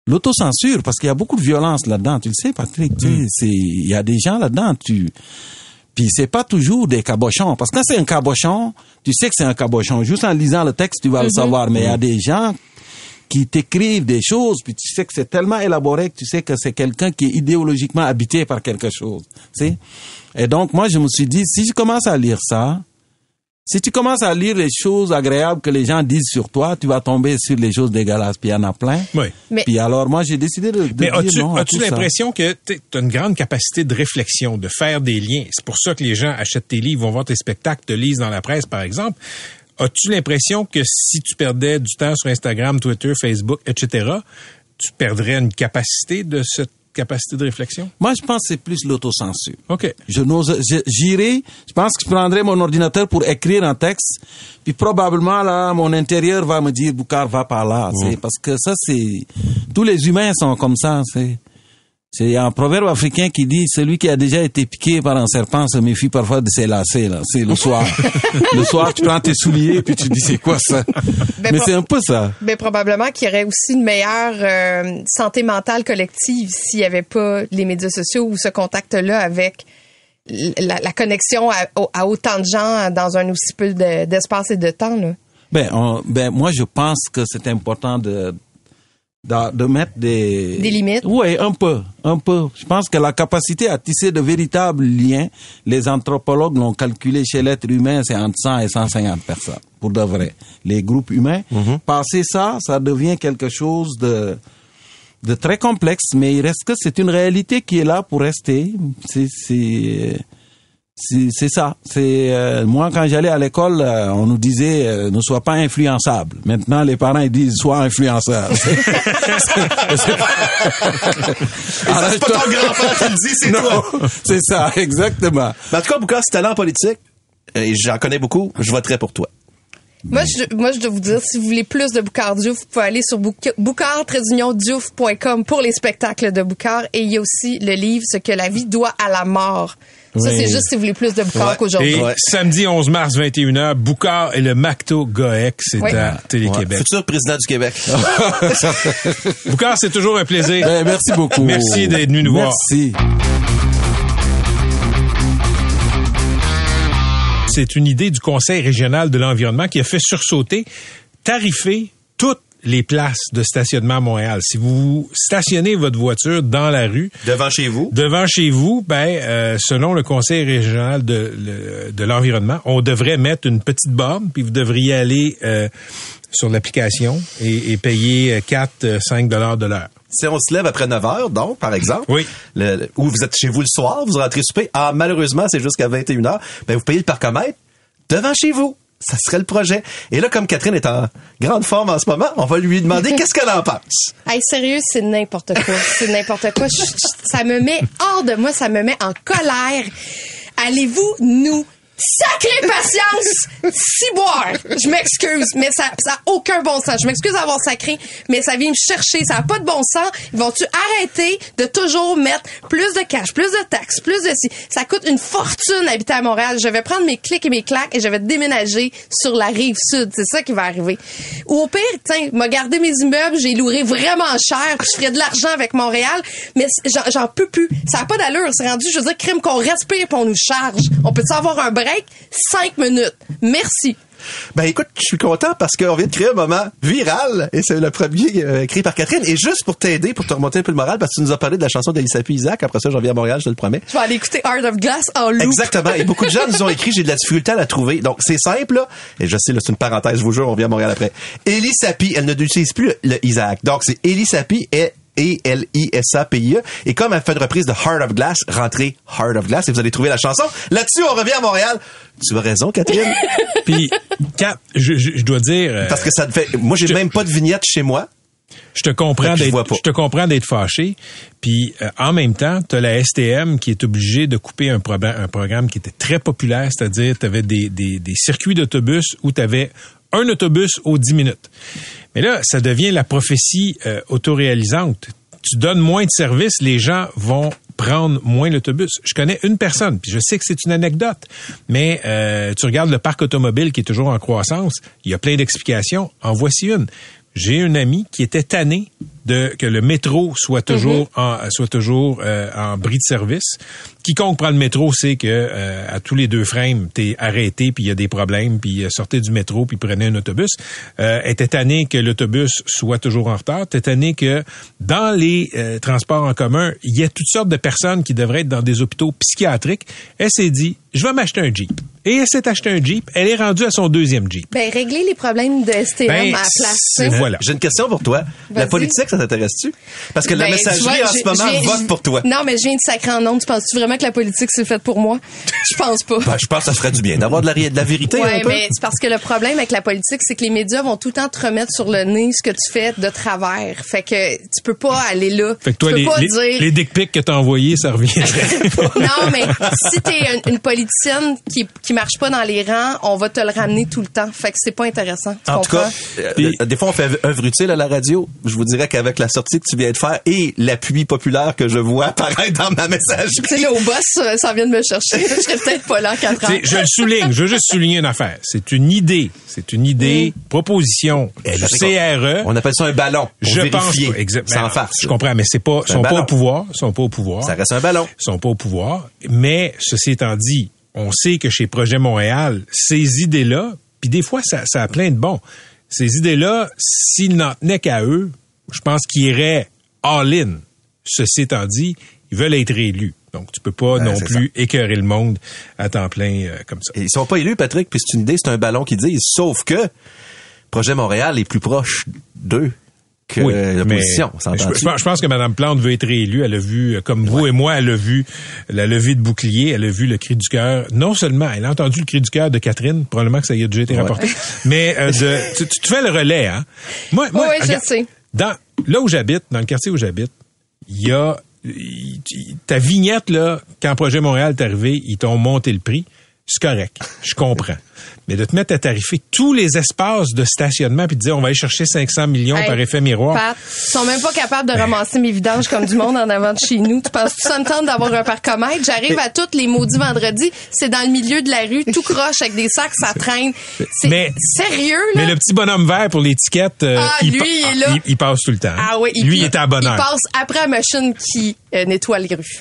[SPEAKER 10] L'autocensure, parce qu'il y a beaucoup de violence là-dedans. Tu le sais, Patrick. tu sais, c'est, il y a des gens là-dedans, tu, puis c'est pas toujours des cabochons. Parce que quand c'est un cabochon, tu sais que c'est un cabochon. Juste en lisant le texte, tu vas le savoir. Mais il y a des gens qui t'écrivent des choses, puis tu sais que c'est tellement élaboré que tu sais que c'est quelqu'un qui est idéologiquement habité par quelque chose. Tu sais? Et donc, moi, je me suis dit, si je commence à lire ça, si tu commences à lire les choses agréables que les gens disent sur toi, tu vas tomber sur les choses dégueulasses. Puis il y en a plein.
[SPEAKER 3] Oui.
[SPEAKER 6] Mais-
[SPEAKER 10] Puis alors, moi, j'ai décidé de, de
[SPEAKER 3] Mais
[SPEAKER 10] dire
[SPEAKER 3] as-tu,
[SPEAKER 10] non
[SPEAKER 3] as-tu l'impression que tu as une grande capacité de réflexion, de faire des liens? C'est pour ça que les gens achètent tes livres, vont voir tes spectacles, te lisent dans la presse, par exemple. As-tu l'impression que si tu perdais du temps sur Instagram, Twitter, Facebook, etc., tu perdrais une capacité de cette capacité de réflexion?
[SPEAKER 10] Moi, je pense que c'est plus l'autocensure.
[SPEAKER 3] OK.
[SPEAKER 10] Je n'ose, j'irai, je pense que je prendrai mon ordinateur pour écrire un texte, puis probablement, là, mon intérieur va me dire, Boucard, va par là. C'est parce que ça, c'est, tous les humains sont comme ça, c'est, c'est un proverbe africain qui dit, celui qui a déjà été piqué par un serpent se méfie parfois de ses lacets, là. C'est le soir. le soir, tu prends tes souliers, puis tu dis, c'est quoi ça?
[SPEAKER 6] Ben,
[SPEAKER 10] Mais c'est un peu ça.
[SPEAKER 6] Ben, probablement qu'il y aurait aussi une meilleure euh, santé mentale collective s'il n'y avait pas les médias sociaux ou ce contact-là avec la, la connexion à, au- à autant de gens dans un aussi peu de- d'espace et de temps. Là.
[SPEAKER 10] Ben, on- ben, moi, je pense que c'est important de, de, de mettre des...
[SPEAKER 6] Des limites?
[SPEAKER 10] Oui, un peu, un peu. Je pense que la capacité à tisser de véritables liens, les anthropologues l'ont calculé chez l'être humain, c'est entre 100 et 150 personnes, pour de vrai. Les groupes humains, passer ça, ça devient quelque chose de de très complexe, mais il reste que c'est une réalité qui est là pour rester. C'est c'est ça. C'est euh, moi quand j'allais à l'école, euh, on nous disait euh, ne sois pas influençable. Maintenant les parents ils disent sois influençable.
[SPEAKER 5] C'est pas ton grand-père qui le dit, c'est toi.
[SPEAKER 10] c'est ça, exactement.
[SPEAKER 5] Mais en tout cas, si allé en politique, et j'en connais beaucoup, je voterai pour toi.
[SPEAKER 6] Moi, je, moi, je dois vous dire, si vous voulez plus de Boucard Diouf, vous pouvez aller sur boucard-diouf.com pour les spectacles de Boucard. Et il y a aussi le livre Ce que la vie doit à la mort. Ça,
[SPEAKER 10] Oui.
[SPEAKER 6] c'est juste si vous voulez plus de Boucard
[SPEAKER 5] Ouais.
[SPEAKER 6] qu'aujourd'hui.
[SPEAKER 3] Et
[SPEAKER 5] Ouais.
[SPEAKER 3] samedi 11 mars, 21h, Boucard et le Macto Goek, c'est
[SPEAKER 6] Oui.
[SPEAKER 3] à Télé-Québec.
[SPEAKER 5] Futur président du Québec.
[SPEAKER 3] Boucard, c'est toujours un plaisir.
[SPEAKER 10] Ben, merci beaucoup.
[SPEAKER 3] Merci d'être venu nous voir.
[SPEAKER 10] Merci.
[SPEAKER 3] C'est une idée du Conseil régional de l'environnement qui a fait sursauter, tarifer toutes les places de stationnement à Montréal. Si vous stationnez votre voiture dans la rue,
[SPEAKER 5] Devant chez vous?
[SPEAKER 3] devant chez vous, ben, euh, selon le Conseil régional de, le- de l'environnement, on devrait mettre une petite borne, puis vous devriez aller euh, sur l'application et, et payer euh, 4, 5 dollars de l'heure.
[SPEAKER 5] Si on se lève après 9 heures, donc, par exemple,
[SPEAKER 3] Oui.
[SPEAKER 5] le- le- ou vous êtes chez vous le soir, vous rentrez souper, ah, malheureusement, c'est jusqu'à 21 heures, ben, vous payez le parcomètre devant chez vous. Ça serait le projet. Et là, comme Catherine est en grande forme en ce moment, on va lui demander qu'est-ce qu'elle en pense.
[SPEAKER 6] Hey, sérieux, c'est n'importe quoi. C'est n'importe quoi. Je- je- ça me met hors de moi, ça me met en colère. Allez-vous nous Sacrée patience! Ciboire! Je m'excuse, mais ça ça a aucun bon sens. Je m'excuse d'avoir sacré, mais ça vient me chercher. Ça a pas de bon sens. Ils vont-tu arrêter de toujours mettre plus de cash, plus de taxes, plus de ci? Ça coûte une fortune habiter à Montréal. Je vais prendre mes clics et mes claques et je vais déménager sur la rive sud. C'est ça qui va arriver. Ou au pire, tiens, m'a gardé mes immeubles, j'ai loué vraiment cher, puis je ferais de l'argent avec Montréal, mais j'en- peux plus. Ça a pas d'allure. C'est rendu, je veux dire, crime qu'on respire puis on nous charge. On peut avoir un break? Cinq minutes. Merci.
[SPEAKER 5] Ben écoute, je suis content parce qu'on vient de créer un moment viral et c'est le premier euh, créé par Catherine. Et juste pour t'aider, pour te remonter un peu le moral, parce que tu nous as parlé de la chanson d'Elissa P. Isaac. Après ça, j'en viens à Montréal, je te le promets.
[SPEAKER 6] Je vais aller écouter Art of Glass en loop.
[SPEAKER 5] Exactement. Et beaucoup de gens nous ont écrit, j'ai de la difficulté à la trouver. Donc, c'est simple, là. Et je sais, c'est une parenthèse, je vous jure, on vient à Montréal après. Elie Sapi, elle ne n'utilise plus le, le Isaac. Donc, c'est Elie Sapi et E-L-I-S-A-P-I-E. Et comme elle fait une reprise de Heart of Glass, rentrez Heart of Glass et vous allez trouver la chanson. Là-dessus, on revient à Montréal. Tu as raison, Catherine.
[SPEAKER 3] Puis, Cap, je, je, je dois dire... euh,
[SPEAKER 5] Parce que ça te fait, moi, j'ai même pas de vignette chez moi.
[SPEAKER 3] Je te comprends
[SPEAKER 5] je
[SPEAKER 3] d'être
[SPEAKER 5] pas.
[SPEAKER 3] je te comprends d'être fâché puis euh, en même temps tu as la STM qui est obligée de couper un programme qui était très populaire c'est-à-dire tu avais des, des, des circuits d'autobus où tu avais un autobus aux 10 minutes. Mais là ça devient la prophétie euh, autoréalisante. Tu donnes moins de services, les gens vont prendre moins l'autobus. Je connais une personne, puis je sais que c'est une anecdote, mais euh, tu regardes le parc automobile qui est toujours en croissance, il y a plein d'explications. En voici une. J'ai un ami qui était tanné de que le métro soit toujours en soit toujours euh, en bris de service. Quiconque prend le métro sait que euh, à tous les deux frames, t'es arrêté puis il y a des problèmes puis euh, sortez du métro puis prenez un autobus. Euh, était tanné que l'autobus soit toujours en retard. Était tanné que dans les euh, transports en commun, il y a toutes sortes de personnes qui devraient être dans des hôpitaux psychiatriques. Elle s'est dit, je vais m'acheter un Jeep. Et elle s'est acheté un Jeep. Elle est rendue à son deuxième Jeep.
[SPEAKER 6] Ben, régler les problèmes de STM
[SPEAKER 3] Ben,
[SPEAKER 6] à la place.
[SPEAKER 3] voilà.
[SPEAKER 5] J'ai une question pour toi. La politique, ça t'intéresse-tu? Parce que la
[SPEAKER 6] Ben,
[SPEAKER 5] messagerie,
[SPEAKER 6] vois,
[SPEAKER 5] en ce moment,
[SPEAKER 6] viens-
[SPEAKER 5] vote pour toi.
[SPEAKER 6] Non, mais je viens de sacrer en nom. Tu penses-tu vraiment que la politique, c'est fait pour moi? Je pense pas.
[SPEAKER 5] Ben, je pense que ça ferait du bien d'avoir de la, ré- de la vérité peu.
[SPEAKER 6] mais c'est parce que le problème avec la politique, c'est que les médias vont tout le temps te remettre sur le nez ce que tu fais de travers. Fait que tu peux pas aller là.
[SPEAKER 3] Fait que toi,
[SPEAKER 6] tu peux
[SPEAKER 3] les,
[SPEAKER 6] pas
[SPEAKER 3] les,
[SPEAKER 6] dire.
[SPEAKER 3] les dick pics que t'as envoyés, ça reviendrait.
[SPEAKER 6] non, mais si t'es une, une politicienne qui, qui marche pas dans les rangs, on va te le ramener tout le temps. Fait que c'est pas intéressant. Tu
[SPEAKER 5] En tout cas, euh, des fois, on fait œuvre utile à la radio. Je vous dirais qu'avec la sortie que tu viens de faire et l'appui populaire que je vois apparaître dans ma messagerie.
[SPEAKER 6] Tu sais, là, au boss, euh, ça vient de me chercher. Je serais peut-être pas là en quatre ans.
[SPEAKER 3] Je le souligne, je veux juste souligner une affaire. C'est une idée, c'est une idée, proposition
[SPEAKER 5] Eh,
[SPEAKER 3] du
[SPEAKER 5] qu'on-
[SPEAKER 3] CRE.
[SPEAKER 5] On appelle ça un ballon. Pour
[SPEAKER 3] je pense
[SPEAKER 5] vérifier.
[SPEAKER 3] exactement.
[SPEAKER 5] Sans farce.
[SPEAKER 3] Je comprends, mais c'est pas, sont pas au pouvoir, sont pas au pouvoir.
[SPEAKER 5] Ça reste un ballon.
[SPEAKER 3] sont pas au pouvoir. Mais ceci étant dit, on sait que chez Projet Montréal, ces idées-là, puis des fois, ça, ça a plein de bons. Ces idées-là, s'ils n'en tenaient qu'à eux, je pense qu'ils iraient all-in. Ceci étant dit, ils veulent être élus. Donc, tu peux pas non plus écœurer le monde à temps plein euh, comme ça.
[SPEAKER 5] Et ils sont pas élus, Patrick, puis c'est une idée, c'est un ballon qu'ils disent. Sauf que Projet Montréal est plus proche d'eux
[SPEAKER 3] Oui,
[SPEAKER 5] l'opposition.
[SPEAKER 3] je, je pense- je pense que Mme Plante veut être réélue. Elle a vu, euh, comme vous et moi, elle a vu la levée de bouclier, elle a vu le cri du cœur. Non seulement, elle a entendu le cri du cœur de Catherine, probablement que ça y a déjà été rapporté, mais euh, de, tu, tu te fais le relais, hein? Moi, moi,
[SPEAKER 6] Oui, je sais.
[SPEAKER 3] Dans, là où j'habite, dans le quartier où j'habite, il y a ta vignette là, quand Projet Montréal est arrivé, ils t'ont monté le prix. C'est correct, je comprends. Mais de te mettre à tarifer tous les espaces de stationnement puis de dire on va aller chercher 500 millions
[SPEAKER 6] Hey,
[SPEAKER 3] par effet miroir.
[SPEAKER 6] Pat, ils sont même pas capables de ramasser mes vidanges comme du monde en avant de chez nous. Tu penses que ça me tente d'avoir un parcomètre? J'arrive à tous les maudits vendredis. C'est dans le milieu de la rue, tout croche avec des sacs, ça traîne. C'est
[SPEAKER 3] Mais-
[SPEAKER 6] sérieux, là?
[SPEAKER 3] Mais le petit bonhomme vert pour l'étiquette, euh,
[SPEAKER 6] Ah,
[SPEAKER 3] il,
[SPEAKER 6] lui,
[SPEAKER 3] pa-
[SPEAKER 6] il est là.
[SPEAKER 3] il, il passe tout le temps. hein.
[SPEAKER 6] Ah oui, il-
[SPEAKER 3] lui, il est à bonne
[SPEAKER 6] Il passe après la machine qui euh, nettoie les rues.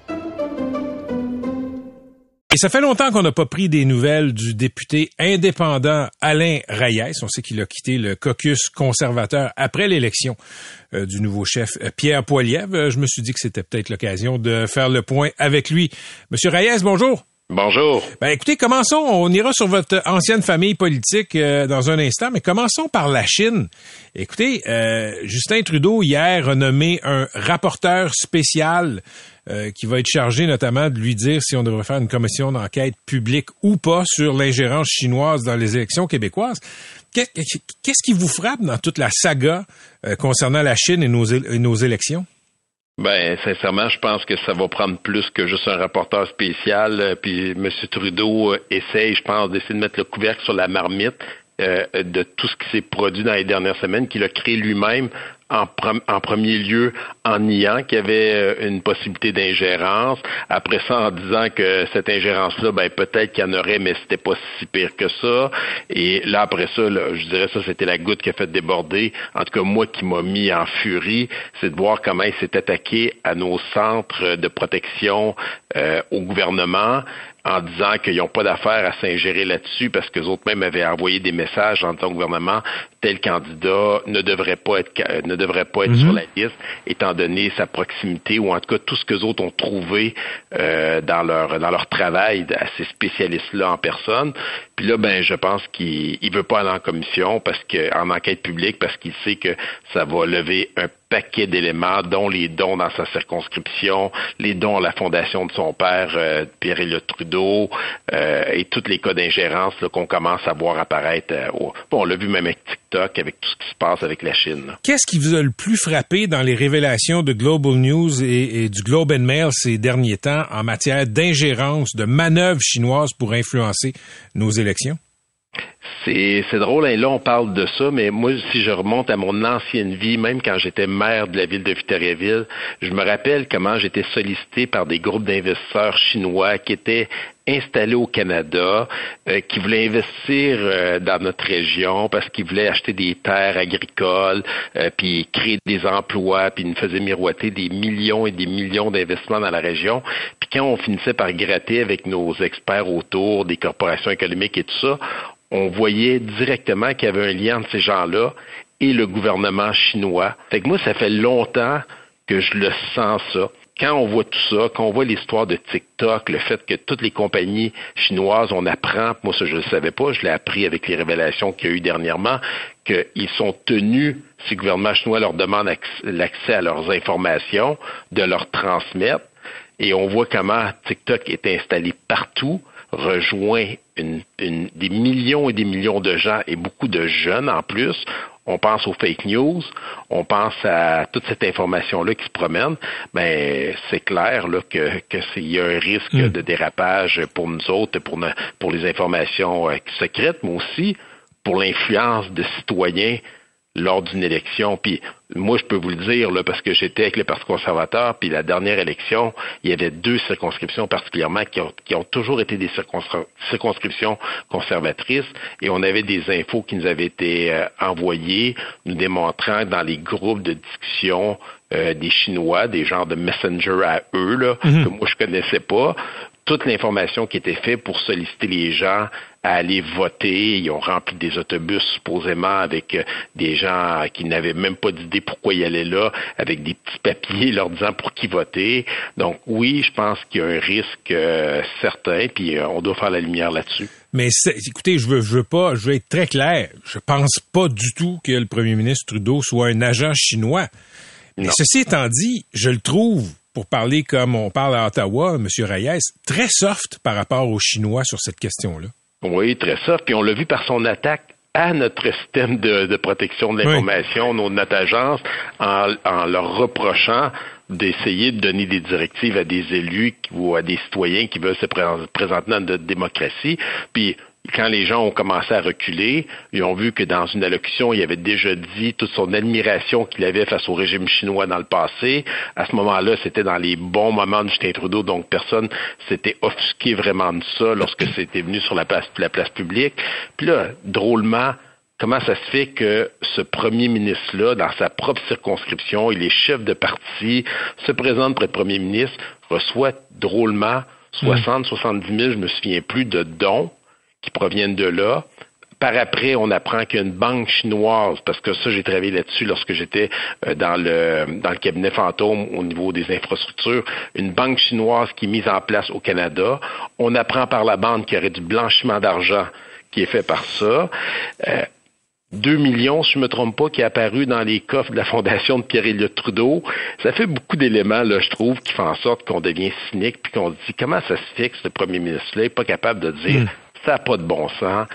[SPEAKER 3] Et ça fait longtemps qu'on n'a pas pris des nouvelles du député indépendant Alain Reyes. On sait qu'il a quitté le caucus conservateur après l'élection euh, du nouveau chef euh, Pierre Poilievre. Euh, je me suis dit que c'était peut-être l'occasion de faire le point avec lui. Monsieur Reyes, bonjour.
[SPEAKER 12] Bonjour.
[SPEAKER 3] Ben écoutez, commençons, on ira sur votre ancienne famille politique euh, dans un instant, mais commençons par la Chine. Écoutez, euh, Justin Trudeau hier a nommé un rapporteur spécial euh, qui va être chargé notamment de lui dire si on devrait faire une commission d'enquête publique ou pas sur l'ingérence chinoise dans les élections québécoises. Qu'est-ce qui vous frappe dans toute la saga concernant la Chine et nos, élections?
[SPEAKER 12] Ben, sincèrement, je pense que ça va prendre plus que juste un rapporteur spécial. Euh, puis M. Trudeau euh, essaye, je pense, d'essayer de mettre le couvercle sur la marmite euh, de tout ce qui s'est produit dans les dernières semaines, qu'il a créé lui-même en, premier lieu en niant qu'il y avait euh, une possibilité d'ingérence. Après ça, en disant que cette ingérence-là, ben peut-être qu'il y en aurait, mais c'était pas si pire que ça. Et là, après ça, je dirais ça, c'était la goutte qui a fait déborder. En tout cas, moi qui m'a mis en furie, c'est de voir comment il s'est attaqué à nos centres de protection euh, au gouvernement en disant qu'ils n'ont pas d'affaire à s'ingérer là-dessus parce que autres même avaient envoyé des messages en tant que gouvernement tel candidat ne devrait pas être ne devrait pas être sur mhm. la liste étant donné sa proximité ou en tout cas tout ce que les autres ont trouvé euh, dans leur dans leur travail à ces spécialistes là en personne puis là ben je pense qu'il il veut pas aller en commission parce que en enquête publique parce qu'il sait que ça va lever un paquet d'éléments, dont les dons dans sa circonscription, les dons à la fondation de son père, euh, Pierre-Éliott Trudeau, euh, et tous les cas d'ingérence qu'on commence à voir apparaître. Euh, bon, on l'a vu même avec TikTok, avec tout ce qui se passe avec la Chine.
[SPEAKER 3] Qu'est-ce qui vous a le plus frappé dans les révélations de Global News et, et du Globe and Mail ces derniers temps en matière d'ingérence, de manœuvres chinoises pour influencer nos élections?
[SPEAKER 12] C'est, drôle, hein, là on parle de ça, mais moi, si je remonte à mon ancienne vie, même quand j'étais maire de la ville de Victoriaville, je me rappelle comment j'étais sollicité par des groupes d'investisseurs chinois qui étaient installés au Canada, euh, qui voulaient investir euh, dans notre région parce qu'ils voulaient acheter des terres agricoles, euh, puis créer des emplois, puis nous faisaient miroiter des millions et des millions d'investissements dans la région. Puis quand on finissait par gratter avec nos experts autour des corporations économiques et tout ça, on voyait directement qu'il y avait un lien entre ces gens-là et le gouvernement chinois. Fait que moi, ça fait longtemps que je le sens ça. Quand on voit tout ça, quand on voit l'histoire de TikTok, le fait que toutes les compagnies chinoises, on apprend, moi ça je ne le savais pas, je l'ai appris avec les révélations qu'il y a eu dernièrement, qu'ils sont tenus, si le gouvernement chinois leur demande l'accès à leurs informations, de leur transmettre. Et on voit comment TikTok est installé partout rejoint une, des millions et des millions de gens et beaucoup de jeunes en plus. On pense aux fake news, on pense à toute cette information-là qui se promène. Ben c'est clair là que qu'il y a un risque hmm. de dérapage pour nous autres, pour pour les informations euh, secrètes, mais aussi pour l'influence de citoyens lors d'une élection. Puis moi, je peux vous le dire, là, parce que j'étais avec le Parti conservateur, puis la dernière élection, il y avait deux circonscriptions particulièrement qui ont, qui ont toujours été des circonscriptions conservatrices, et on avait des infos qui nous avaient été euh, envoyées, nous démontrant dans les groupes de discussion euh, des Chinois, des genres de messenger à eux, là, mhm. que moi je connaissais pas, toute l'information qui était faite pour solliciter les gens à aller voter. Ils ont rempli des autobus supposément avec euh, des gens qui n'avaient même pas d'idée pourquoi ils allaient là, avec des petits papiers leur disant pour qui voter. Donc oui, je pense qu'il y a un risque euh, certain, puis euh, on doit faire la lumière là-dessus.
[SPEAKER 3] Mais écoutez, je veux, je veux pas, je veux être très clair. Je pense pas du tout que le premier ministre Trudeau soit un agent chinois. Mais ceci étant dit, je le trouve pour parler comme on parle à Ottawa, M. Reyes, très soft par rapport aux Chinois sur cette question-là.
[SPEAKER 12] Oui, très soft. Puis on l'a vu par son attaque à notre système de, protection de l'information, notre agence, en, en leur reprochant d'essayer de donner des directives à des élus ou à des citoyens qui veulent se présenter dans notre démocratie. Puis quand les gens ont commencé à reculer, ils ont vu que dans une allocution, il avait déjà dit toute son admiration qu'il avait face au régime chinois dans le passé. À ce moment-là, c'était dans les bons moments de Justin Trudeau, donc personne s'était offusqué vraiment de ça lorsque c'était venu sur la place, la place publique. Puis là, drôlement, comment ça se fait que ce premier ministre-là, dans sa propre circonscription, il est chef de parti, se présente près le premier ministre, reçoit drôlement 60, 70 000, je me souviens plus, de dons qui proviennent de là. Par après, on apprend qu'il banque chinoise, parce que ça, j'ai travaillé là-dessus lorsque j'étais euh, dans le dans le cabinet fantôme au niveau des infrastructures, une banque chinoise qui est mise en place au Canada. On apprend par la bande qu'il y aurait du blanchiment d'argent qui est fait par ça. Euh, 2 millions, si je me trompe pas, qui est apparu dans les coffres de la fondation de Pierre-Éliott Trudeau. Ça fait beaucoup d'éléments, là, je trouve, qui font en sorte qu'on devient cynique puis qu'on se dit comment ça se fait que ce premier ministre-là n'est pas capable de dire ça n'a pas de bon sens,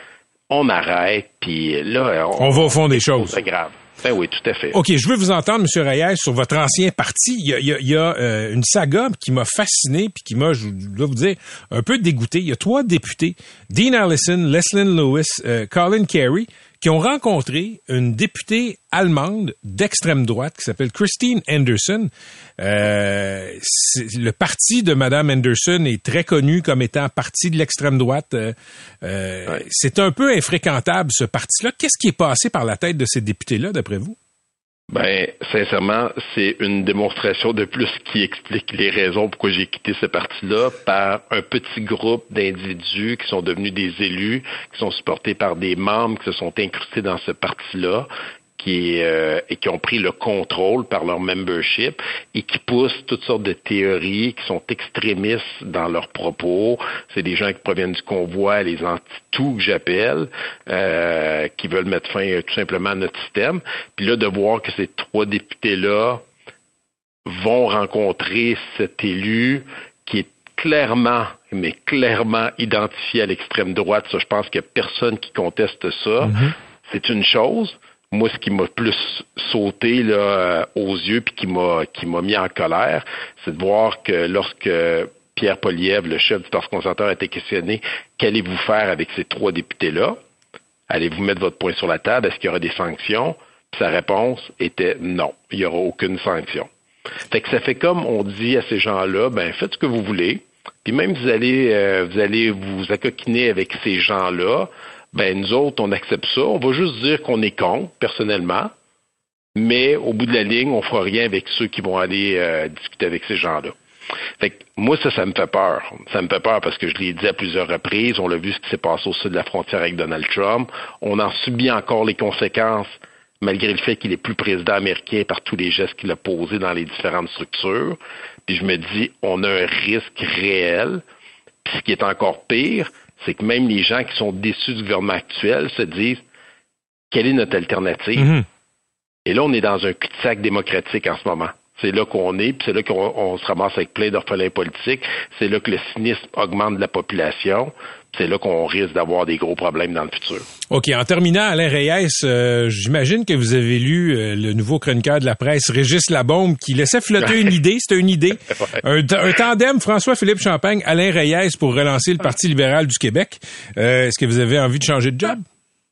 [SPEAKER 12] on arrête, puis là...
[SPEAKER 3] On va au fond des choses.
[SPEAKER 12] C'est grave. Ben oui, tout à fait.
[SPEAKER 3] OK, je veux vous entendre, M. Reyes, sur votre ancien parti. Il y a, il y a- il y a, euh, une saga qui m'a fasciné puis qui m'a, je dois vous dire, un peu dégoûté. Il y a trois députés, Dean Allison, Leslyn Lewis, euh, Colin Carey, qui ont rencontré une députée allemande d'extrême droite qui s'appelle Christine Anderson. Euh, le parti de Madame Anderson est très connu comme étant parti de l'extrême droite. Euh, euh, C'est un peu infréquentable, ce parti-là. Qu'est-ce qui est passé par la tête de ces députés-là, d'après vous?
[SPEAKER 12] Ben, sincèrement, c'est une démonstration de plus qui explique les raisons pourquoi j'ai quitté ce parti-là par un petit groupe d'individus qui sont devenus des élus, qui sont supportés par des membres qui se sont incrustés dans ce parti-là, qui euh, et qui ont pris le contrôle par leur membership et qui poussent toutes sortes de théories qui sont extrémistes dans leurs propos. C'est des gens qui proviennent du convoi, les anti-tout que j'appelle, euh, qui veulent mettre fin euh, tout simplement à notre système. Puis là, de voir que ces trois députés-là vont rencontrer cet élu qui est clairement, mais clairement identifié à l'extrême droite. Ça, je pense qu'il n'y a personne qui conteste ça. C'est une chose. Moi, ce qui m'a plus sauté là, euh, aux yeux puis qui m'a qui m'a mis en colère, c'est de voir que lorsque Pierre Poliev, le chef du Parti conservateur, a été questionné, qu'allez-vous faire avec ces trois députés-là? Allez-vous mettre votre point sur la table? Est-ce qu'il y aura des sanctions? Puis sa réponse était non, il n'y aura aucune sanction. Fait que ça fait comme on dit à ces gens-là, ben faites ce que vous voulez. Puis même vous allez euh, vous allez vous accoquiner avec ces gens-là, ben nous autres on accepte ça. On va juste dire qu'on est contre personnellement, mais au bout de la ligne, on fera rien avec ceux qui vont aller euh, discuter avec ces gens-là. Fait que moi, ça, ça me fait peur. Ça me fait peur parce que je l'ai dit à plusieurs reprises. On l'a vu ce qui s'est passé au sud de la frontière avec Donald Trump. On en subit encore les conséquences malgré le fait qu'il est plus président américain par tous les gestes qu'il a posés dans les différentes structures. Puis je me dis, on a un risque réel. Puis ce qui est encore pire, c'est que même les gens qui sont déçus du gouvernement actuel se disent, quelle est notre alternative? Et là, on est dans un cul-de-sac démocratique en ce moment. C'est là qu'on est, puis c'est là qu'on on se ramasse avec plein d'orphelins politiques. C'est là que le cynisme augmente de la population. C'est là qu'on risque d'avoir des gros problèmes dans le futur.
[SPEAKER 3] OK, en terminant, Alain Reyes, euh, j'imagine que vous avez lu euh, le nouveau chroniqueur de la presse, Régis Labombe, qui laissait flotter une idée, c'était une idée, un, un tandem François-Philippe Champagne, Alain Reyes pour relancer le Parti libéral du Québec. Euh, Est-ce que vous avez envie de changer de job?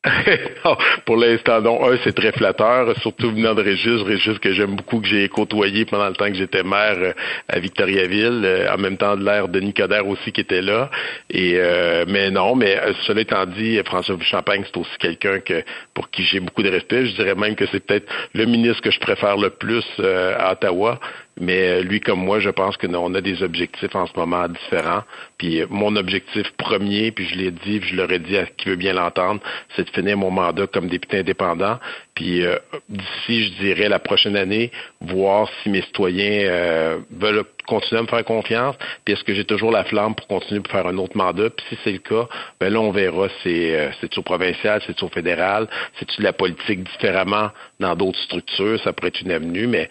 [SPEAKER 12] Pour l'instant, non. Un, c'est très flatteur, surtout venant de Régis. Régis que j'aime beaucoup, que j'ai côtoyé pendant le temps que j'étais maire euh, à Victoriaville. Euh, En même temps, de l'air de Nicodère aussi qui était là. Et euh, mais non, mais cela étant dit, François Champagne, c'est aussi quelqu'un que pour qui j'ai beaucoup de respect. Je dirais même que c'est peut-être le ministre que je préfère le plus à Ottawa. Mais euh, lui comme moi, je pense que nous, on a des objectifs en ce moment différents. Puis euh, mon objectif premier, puis je l'ai dit, puis je l'aurais dit à qui veut bien l'entendre, c'est de finir mon mandat comme député indépendant. Puis euh, d'ici, je dirais la prochaine année, voir si mes citoyens euh, veulent continuer à me faire confiance. Puis est-ce que j'ai toujours la flamme pour continuer pour faire un autre mandat? Puis si c'est le cas, ben là on verra. C'est euh, c'est au provincial, c'est au fédéral, c'est de la politique différemment dans d'autres structures. Ça pourrait être une avenue, mais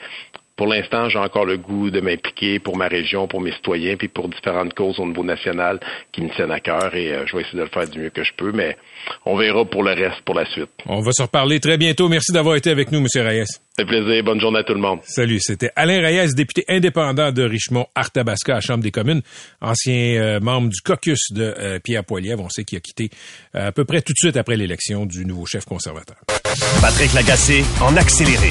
[SPEAKER 12] pour l'instant, j'ai encore le goût de m'impliquer pour ma région, pour mes citoyens, puis pour différentes causes au niveau national qui me tiennent à cœur et euh, je vais essayer de le faire du mieux que je peux, mais on verra pour le reste, pour la suite.
[SPEAKER 3] On va se reparler très bientôt. Merci d'avoir été avec nous, M. Reyes.
[SPEAKER 12] Fait plaisir. Bonne journée à tout le monde.
[SPEAKER 3] Salut, c'était Alain Reyes, député indépendant de Richmond-Arthabasca à la Chambre des communes, ancien euh, membre du caucus de euh, Pierre Poilievre. On sait qu'il a quitté euh, à peu près tout de suite après l'élection du nouveau chef conservateur.
[SPEAKER 2] Patrick Lagacé en accéléré.